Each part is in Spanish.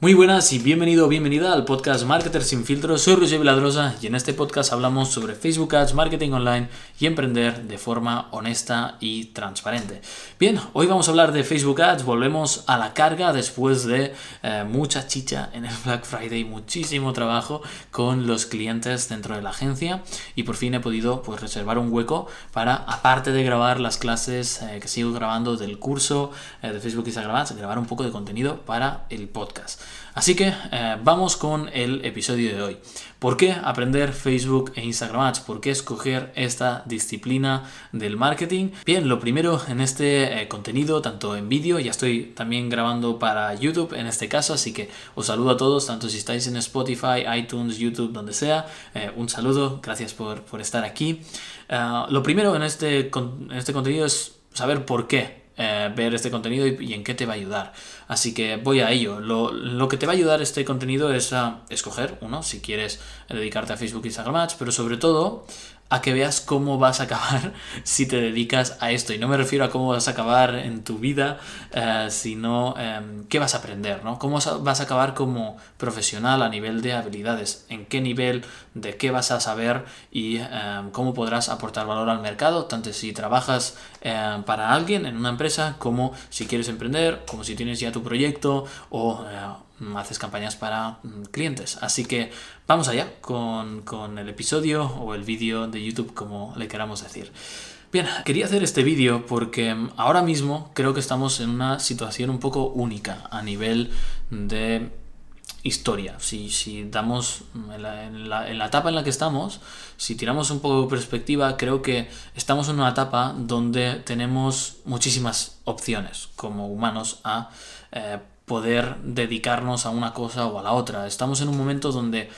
Muy buenas y bienvenido o bienvenida al podcast Marketer sin filtros. Soy Roger Viladrosa y en este podcast hablamos sobre Facebook Ads, marketing online y emprender de forma honesta y transparente. Bien, hoy vamos a hablar de Facebook Ads. Volvemos a la carga después de eh, mucha chicha en el Black Friday, muchísimo trabajo con los clientes dentro de la agencia y por fin he podido pues, reservar un hueco para, aparte de grabar las clases eh, que sigo grabando del curso eh, de Facebook Instagram Ads, grabar un poco de contenido para el podcast. Así que eh, vamos con el episodio de hoy. ¿Por qué aprender Facebook e Instagram Ads? ¿Por qué escoger esta disciplina del marketing? Bien, lo primero en este eh, contenido, tanto en vídeo, ya estoy también grabando para YouTube en este caso, así que os saludo a todos, tanto si estáis en Spotify, iTunes, YouTube, donde sea. Eh, un saludo, gracias por, estar aquí. lo primero en este, en este contenido es saber por qué eh, ver este contenido y, en qué te va a ayudar. Así que voy a ello. Lo, que te va a ayudar este contenido es a escoger, uno, si quieres dedicarte a Facebook Instagram Ads, pero sobre todo a que veas cómo vas a acabar si te dedicas a esto. Y no me refiero a cómo vas a acabar en tu vida, eh, sino em, qué vas a aprender, ¿no? Cómo vas a acabar como profesional a nivel de habilidades, en qué nivel, de qué vas a saber y em, cómo podrás aportar valor al mercado, tanto si trabajas em, para alguien en una empresa, como si quieres emprender, como si tienes ya tu proyecto o eh, haces campañas para mm, clientes. Así que vamos allá con, el episodio o el vídeo de YouTube, como le queramos decir. Bien, quería hacer este vídeo porque mm, ahora mismo creo que estamos en una situación un poco única a nivel de historia. Si, si damos mm, en la, en, la, en la, etapa en la que estamos, si tiramos un poco de perspectiva, creo que estamos en una etapa donde tenemos muchísimas opciones como humanos a eh, poder dedicarnos a una cosa o a la otra. Estamos en un momento donde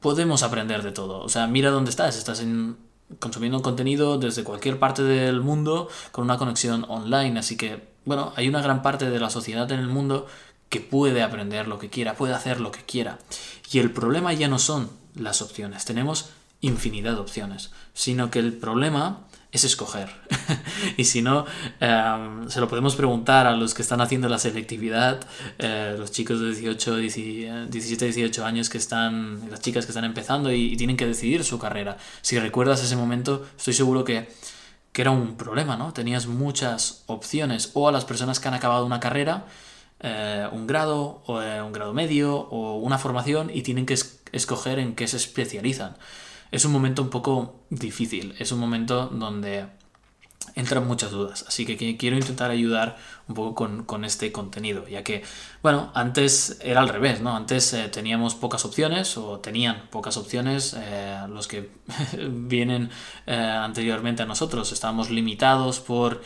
podemos aprender de todo. O sea, mira dónde estás. Estás en, consumiendo contenido desde cualquier parte del mundo con una conexión online. Así que, bueno, hay una gran parte de la sociedad en el mundo que puede aprender lo que quiera, puede hacer lo que quiera. Y el problema ya no son las opciones. Tenemos infinidad de opciones. Sino que el problema es escoger. y si no, em, se lo podemos preguntar a los que están haciendo la selectividad, eh, los chicos de 18, 17, 18 años que están, las chicas que están empezando y, tienen que decidir su carrera. Si recuerdas ese momento, estoy seguro que, que era un problema, ¿no? Tenías muchas opciones o a las personas que han acabado una carrera, eh, un grado, o eh, un grado medio o una formación y tienen que escoger en qué se especializan es un momento un poco difícil, es un momento donde entran muchas dudas, así que quiero intentar ayudar un poco con, este contenido, ya que, bueno, antes era al revés, ¿no? Antes eh, teníamos pocas opciones o tenían pocas opciones eh, los que vienen eh, anteriormente a nosotros, estábamos limitados por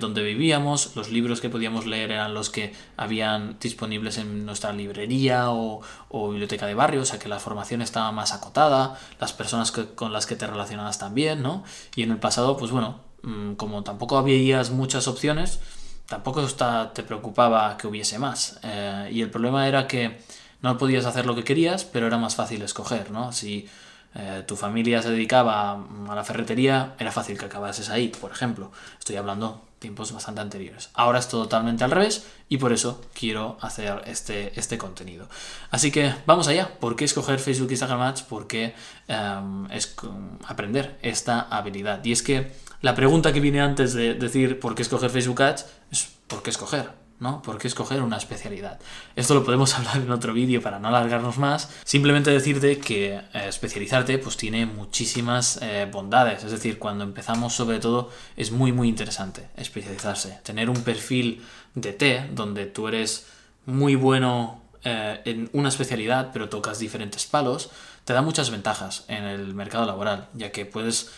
donde vivíamos, los libros que podíamos leer eran los que habían disponibles en nuestra librería o, biblioteca de barrio, o sea que la formación estaba más acotada, las personas con las que te relacionabas también, ¿no? Y en el pasado, pues bueno, como tampoco habías muchas opciones, tampoco te preocupaba que hubiese más. Eh, y el problema era que no podías hacer lo que querías, pero era más fácil escoger, ¿no? Si eh, tu familia se dedicaba a la ferretería, era fácil que acabases ahí, por ejemplo. Estoy hablando tiempos bastante anteriores. Ahora es totalmente al revés y por eso quiero hacer este, este contenido. Así que vamos allá. ¿Por qué escoger Facebook Instagram Ads? ¿Por qué em, es aprender esta habilidad? Y es que la pregunta que viene antes de decir por qué escoger Facebook Ads es ¿por qué escoger? ¿no? ¿Por qué escoger una especialidad? Esto lo podemos hablar en otro vídeo para no alargarnos más. Simplemente decirte que eh, especializarte pues tiene muchísimas eh, bondades. Es decir, cuando empezamos sobre todo es muy muy interesante especializarse. Tener un perfil de T donde tú eres muy bueno eh, en una especialidad pero tocas diferentes palos, te da muchas ventajas en el mercado laboral, ya que puedes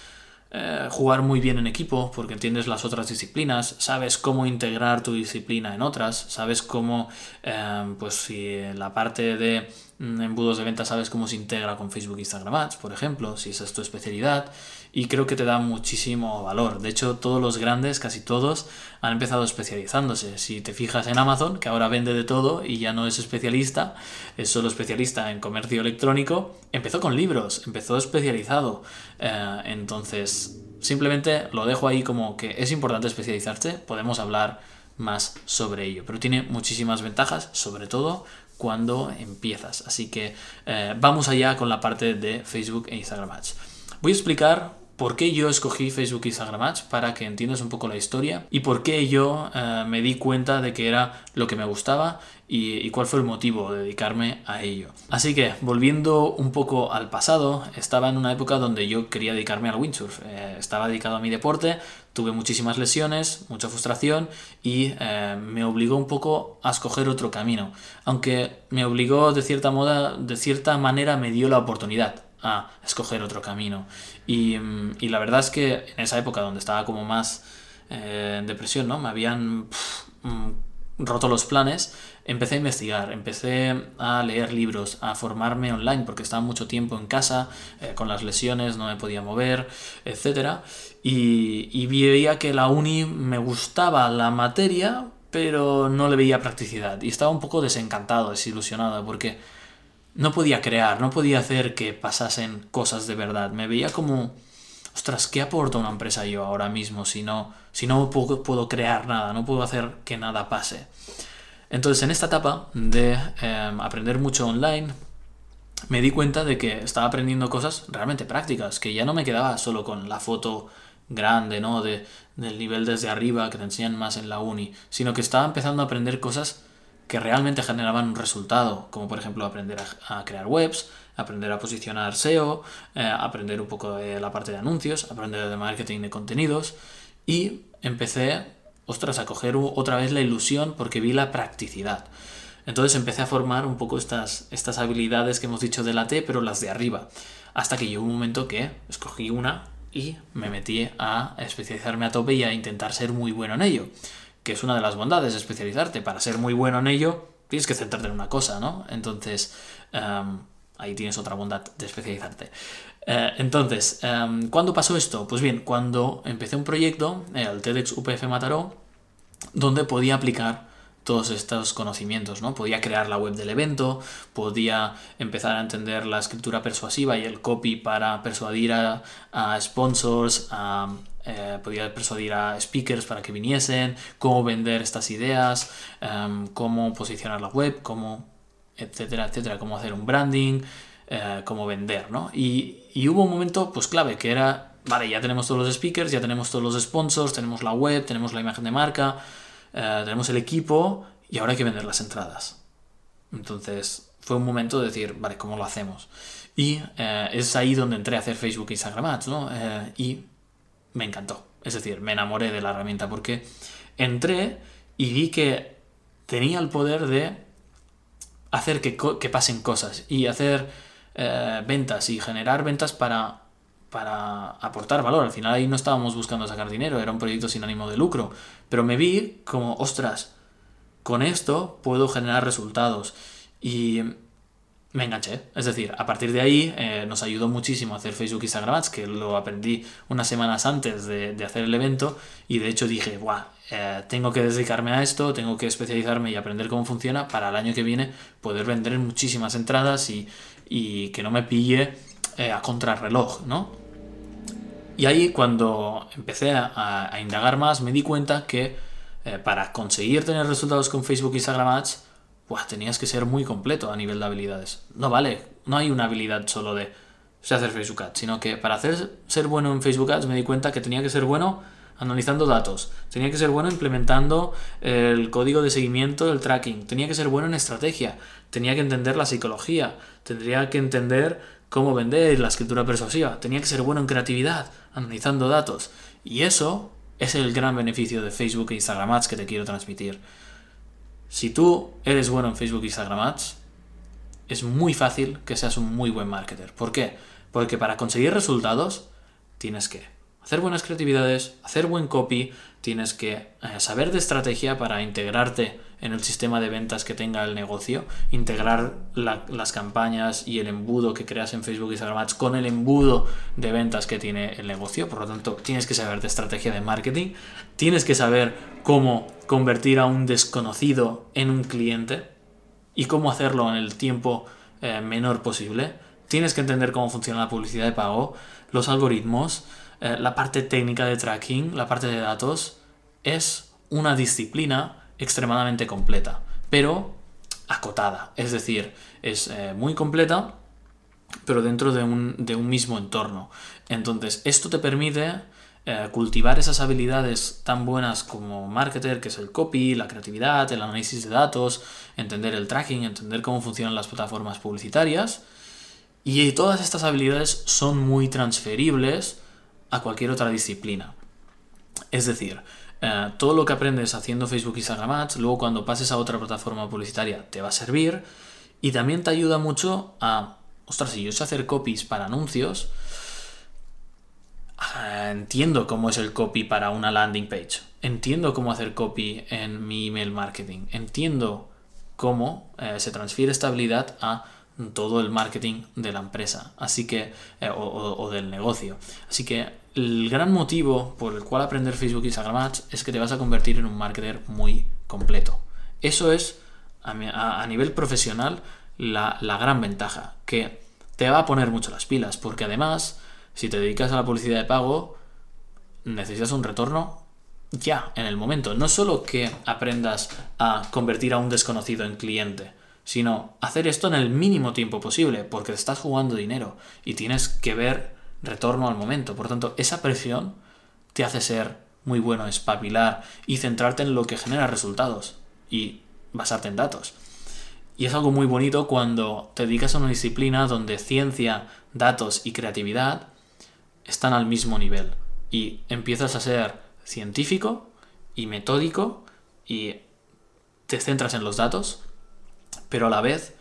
eh, jugar muy bien en equipo porque entiendes las otras disciplinas, sabes cómo integrar tu disciplina en otras, sabes cómo, eh, pues si la parte de mm, embudos de venta sabes cómo se integra con Facebook e Instagram Ads, por ejemplo, si esa es tu especialidad, y creo que te da muchísimo valor. De hecho, todos los grandes, casi todos, han empezado especializándose. Si te fijas en Amazon, que ahora vende de todo y ya no es especialista, es solo especialista en comercio electrónico, empezó con libros, empezó especializado. Eh, entonces, simplemente lo dejo ahí como que es importante especializarse, podemos hablar más sobre ello, pero tiene muchísimas ventajas, sobre todo cuando empiezas. Así que eh, vamos allá con la parte de Facebook e Instagram Ads. Voy a explicar por qué yo escogí Facebook Instagram Ads para que entiendas un poco la historia y por qué yo eh, me di cuenta de que era lo que me gustaba y, cuál fue el motivo de dedicarme a ello. Así que, volviendo un poco al pasado, estaba en una época donde yo quería dedicarme al windsurf. Eh, estaba dedicado a mi deporte, tuve muchísimas lesiones, mucha frustración y eh, me obligó un poco a escoger otro camino. Aunque me obligó de cierta, moda, de cierta manera, me dio la oportunidad a escoger otro camino. Y, la verdad es que en esa época donde estaba como más eh, en depresión, ¿no? Me habían mm, roto los planes, empecé a investigar, empecé a leer libros, a formarme online, porque estaba mucho tiempo en casa, eh, con las lesiones, no me podía mover, etc. Y, y veía que la uni me gustaba la materia, pero no le veía practicidad. Y estaba un poco desencantado, desilusionado, porque no podía crear, no podía hacer que pasasen cosas de verdad. Me veía como, ostras, ¿qué aporta una empresa yo ahora mismo si no, si no puedo, puedo crear nada, no puedo hacer que nada pase? Entonces, en esta etapa de em, aprender mucho online, me di cuenta de que estaba aprendiendo cosas realmente prácticas, que ya no me quedaba solo con la foto grande, ¿no? De, del nivel desde arriba que te enseñan más en la uni, sino que estaba empezando a aprender cosas que realmente generaban un resultado, como por ejemplo aprender a, crear webs, aprender a posicionar SEO, eh, aprender un poco de la parte de anuncios, aprender de marketing de contenidos y empecé ostras, a coger otra vez la ilusión porque vi la practicidad. Entonces empecé a formar un poco estas, estas habilidades que hemos dicho de la T, pero las de arriba. Hasta que llegó un momento que escogí una y me metí a especializarme a tope y a intentar ser muy bueno en ello. Que es una de las bondades de especializarte. Para ser muy bueno en ello, tienes que centrarte en una cosa, ¿no? Entonces, em, ahí tienes otra bondad de especializarte. Eh, entonces, em, ¿cuándo pasó esto? Pues bien, cuando empecé un proyecto, el TEDx UPF Mataró, donde podía aplicar todos estos conocimientos, ¿no? Podía crear la web del evento, podía empezar a entender la escritura persuasiva y el copy para persuadir a, sponsors, eh, podía persuadir a speakers para que viniesen, cómo vender estas ideas, em, cómo posicionar la web, cómo, etcétera, etcétera, cómo hacer un branding, eh, cómo vender, ¿no? Y, y hubo un momento, pues clave, que era vale, ya tenemos todos los speakers, ya tenemos todos los sponsors, tenemos la web, tenemos la imagen de marca, eh, tenemos el equipo y ahora hay que vender las entradas. Entonces fue un momento de decir, vale, ¿cómo lo hacemos? Y eh, es ahí donde entré a hacer Facebook e Instagram Ads, ¿no? Eh, y me encantó. Es decir, me enamoré de la herramienta porque entré y vi que tenía el poder de hacer que, que pasen cosas y hacer ventas y generar ventas para para aportar valor. Al final ahí no estábamos buscando sacar dinero, era un proyecto sin ánimo de lucro. Pero me vi como, ostras, con esto puedo generar resultados. Y me enganché. Es decir, a partir de ahí eh, nos ayudó muchísimo a hacer Facebook Instagram Ads, que lo aprendí unas semanas antes de, hacer el evento. Y de hecho dije, Buah, eh, tengo que dedicarme a esto, tengo que especializarme y aprender cómo funciona para el año que viene poder vender muchísimas entradas y, y que no me pille eh, a contrarreloj, ¿no? Y ahí cuando empecé a, indagar más me di cuenta que eh, para conseguir tener resultados con Facebook Instagram Ads, pues, tenías que ser muy completo a nivel de habilidades. No vale, no hay una habilidad solo de hacer Facebook Ads, sino que para hacer, ser bueno en Facebook Ads me di cuenta que tenía que ser bueno analizando datos, tenía que ser bueno implementando el código de seguimiento del tracking, tenía que ser bueno en estrategia, tenía que entender la psicología, tendría que entender cómo vender, la escritura persuasiva. Tenía que ser bueno en creatividad, analizando datos. Y eso es el gran beneficio de Facebook e Instagram Ads que te quiero transmitir. Si tú eres bueno en Facebook e Instagram Ads, es muy fácil que seas un muy buen marketer. ¿Por qué? Porque para conseguir resultados tienes que hacer buenas creatividades, hacer buen copy, tienes que eh, saber de estrategia para integrarte en el sistema de ventas que tenga el negocio, integrar las campañas y el embudo que creas en Facebook y Instagram con el embudo de ventas que tiene el negocio. Por lo tanto, tienes que saber de estrategia de marketing, tienes que saber cómo convertir a un desconocido en un cliente y cómo hacerlo en el tiempo eh, menor posible. Tienes que entender cómo funciona la publicidad de pago, los algoritmos, eh, la parte técnica de tracking, la parte de datos. Es una disciplina extremadamente completa. Pero acotada, es decir, es eh, muy completa, pero dentro de un, de un, mismo entorno. Entonces, esto te permite eh, cultivar esas habilidades tan buenas como marketer, que es el copy, la creatividad, el análisis de datos, entender el tracking, entender cómo funcionan las plataformas publicitarias. Y todas estas habilidades son muy transferibles a cualquier otra disciplina. Es decir, eh, todo lo que aprendes haciendo Facebook y Instagram Ads, luego cuando pases a otra plataforma publicitaria te va a servir y también te ayuda mucho a, ostras, si yo sé hacer copies para anuncios, ah, entiendo cómo es el copy para una landing page, entiendo cómo hacer copy en mi email marketing, entiendo cómo eh, se transfiere esta habilidad a todo el marketing de la empresa, así que, eh, o, del negocio. Así que el gran motivo por el cual aprender Facebook y Instagram es que te vas a convertir en un marketer muy completo. Eso es, a, nivel profesional, la, la, gran ventaja, que te va a poner mucho las pilas, porque además, si te dedicas a la publicidad de pago, necesitas un retorno ya, en el momento. No solo que aprendas a convertir a un desconocido en cliente, sino hacer esto en el mínimo tiempo posible, porque te estás jugando dinero y tienes que ver retorno al momento. Por tanto, esa presión te hace ser muy bueno, espabilar y centrarte en lo que genera resultados y basarte en datos. Y es algo muy bonito cuando te dedicas a una disciplina donde ciencia, datos y creatividad están al mismo nivel y empiezas a ser científico y metódico y te centras en los datos pero a la vez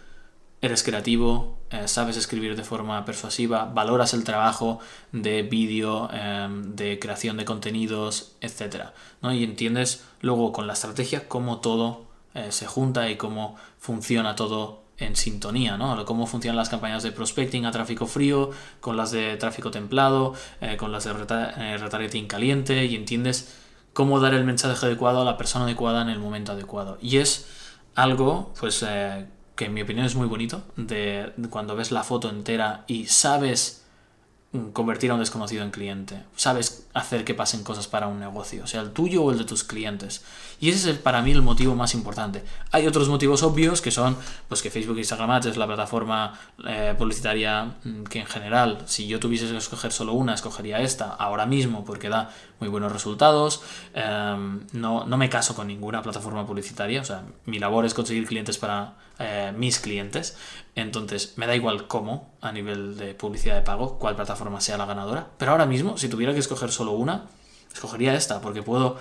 eres creativo, eh, sabes escribir de forma persuasiva, valoras el trabajo de vídeo, em, de creación de contenidos, etc. Y entiendes luego con la estrategia cómo todo eh, se junta y cómo funciona todo en sintonía, ¿no? Cómo funcionan las campañas de prospecting a tráfico frío, con las de tráfico templado, eh, con las de retargeting caliente y entiendes cómo dar el mensaje adecuado a la persona adecuada en el momento adecuado. Y es algo, pues, que en mi opinión es muy bonito, de cuando ves la foto entera y sabes convertir a un desconocido en cliente. Sabes hacer que pasen cosas para un negocio, sea el tuyo o el de tus clientes. Y ese es para mí el motivo más importante. Hay otros motivos obvios que son pues que Facebook e Instagram Ads es la plataforma eh, publicitaria mm, que en general, si yo tuviese que escoger solo una, escogería esta ahora mismo porque da muy buenos resultados. Em, no, no me caso con ninguna plataforma publicitaria, o sea, mi labor es conseguir clientes para eh, mis clientes. Entonces, me da igual cómo, a nivel de publicidad de pago, cuál plataforma sea la ganadora. Pero ahora mismo, si tuviera que escoger solo una, escogería esta, porque puedo,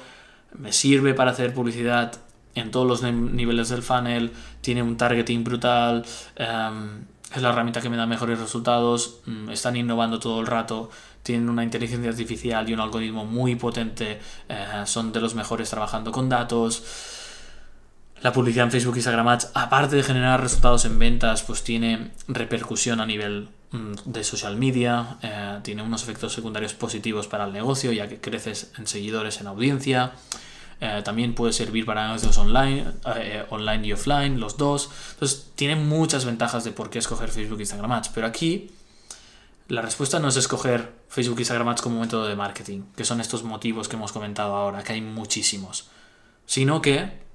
me sirve para hacer publicidad en todos los niveles del funnel, tiene un targeting brutal, em, es la herramienta que me da mejores resultados, mm, están innovando todo el rato, tienen una inteligencia artificial y un algoritmo muy potente, eh, son de los mejores trabajando con datos la publicidad en Facebook y Instagram Ads, aparte de generar resultados en ventas, pues tiene repercusión a nivel mm, de social media, eh, tiene unos efectos secundarios positivos para el negocio, ya que creces en seguidores, en audiencia. Eh, también puede servir para negocios online, eh, online y offline, los dos. Entonces, tiene muchas ventajas de por qué escoger Facebook Instagram Ads. Pero aquí, la respuesta no es escoger Facebook Instagram Ads como método de marketing, que son estos motivos que hemos comentado ahora, que hay muchísimos. Sino que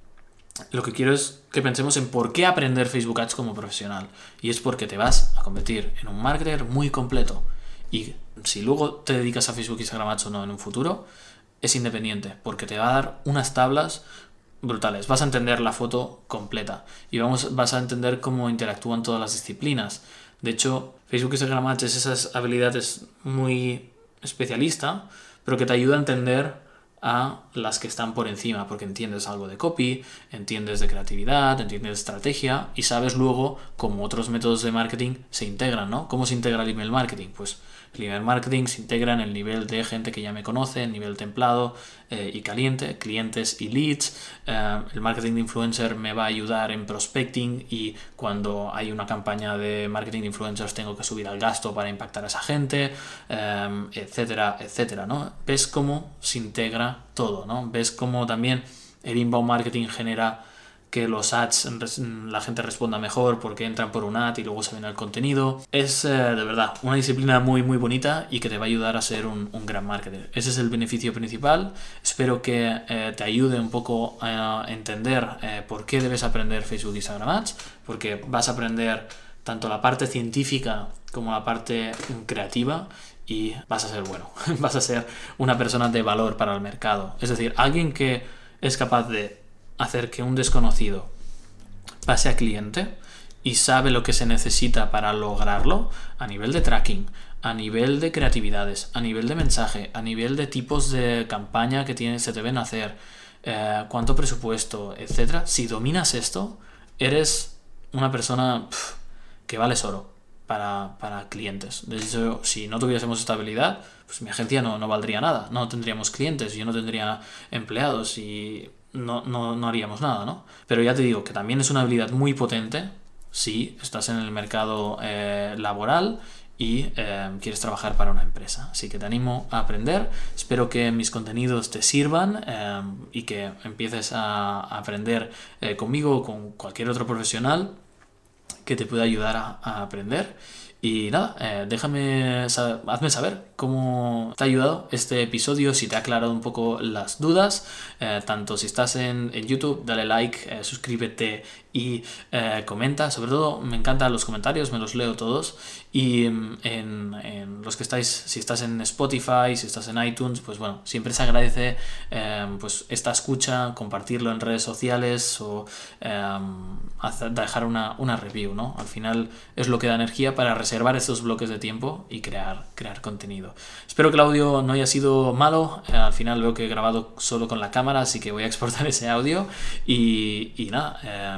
lo que quiero es que pensemos en por qué aprender Facebook Ads como profesional. Y es porque te vas a convertir en un marketer muy completo. Y si luego te dedicas a Facebook, Instagram Ads o no en un futuro, es independiente, porque te va a dar unas tablas brutales. Vas a entender la foto completa y vamos, vas a entender cómo interactúan todas las disciplinas. De hecho, Facebook, Instagram Ads es esas habilidades muy especialista, pero que te ayuda a entender a las que están por encima, porque entiendes algo de copy, entiendes de creatividad, entiendes de estrategia y sabes luego cómo otros métodos de marketing se integran, ¿no? ¿Cómo se integra el email marketing? Pues el email marketing se integra en el nivel de gente que ya me conoce, el nivel templado eh, y caliente, clientes y leads. Eh, el marketing de influencer me va a ayudar en prospecting y cuando hay una campaña de marketing de influencers tengo que subir al gasto para impactar a esa gente, eh, etcétera, etcétera, ¿no? Ves cómo se integra todo, ¿no? Ves cómo también el inbound marketing genera que los ads la gente responda mejor porque entran por un ad y luego se ven el contenido. Es eh, de verdad una disciplina muy muy bonita y que te va a ayudar a ser un, gran marketer. Ese es el beneficio principal. Espero que eh, te ayude un poco a entender eh, por qué debes aprender Facebook Instagram Ads, porque vas a aprender tanto la parte científica como la parte creativa y vas a ser bueno, vas a ser una persona de valor para el mercado. Es decir, alguien que es capaz de hacer que un desconocido pase a cliente y sabe lo que se necesita para lograrlo a nivel de tracking, a nivel de creatividades, a nivel de mensaje, a nivel de tipos de campaña que se deben hacer, eh, cuánto presupuesto, etc. Si dominas esto, eres una persona que vales oro para, clientes. De hecho, si no tuviésemos esta habilidad, pues mi agencia no, no valdría nada. No tendríamos clientes, yo no tendría empleados y no, no, haríamos nada, ¿no? Pero ya te digo que también es una habilidad muy potente si estás en el mercado eh, laboral y eh, quieres trabajar para una empresa. Así que te animo a aprender. Espero que mis contenidos te sirvan eh, y que empieces a, aprender conmigo o con cualquier otro profesional que te pueda ayudar a aprender. Y nada, eh, déjame, hazme saber cómo te ha ayudado este episodio, si te ha aclarado un poco las dudas, eh, tanto si estás en, YouTube, dale like, eh, suscríbete y comenta. Sobre todo me encantan los comentarios, me los leo todos. Y mm, en, los que estáis, si estás en Spotify, si estás en iTunes, pues bueno, siempre se agradece pues esta escucha, compartirlo en redes sociales o dejar una, una review, ¿no? Al final es lo que da energía para reservar estos bloques de tiempo y crear, crear contenido. Espero que el audio no haya sido malo. Eh, al final veo que he grabado solo con la cámara, así que voy a exportar ese audio. Y, nada, eh,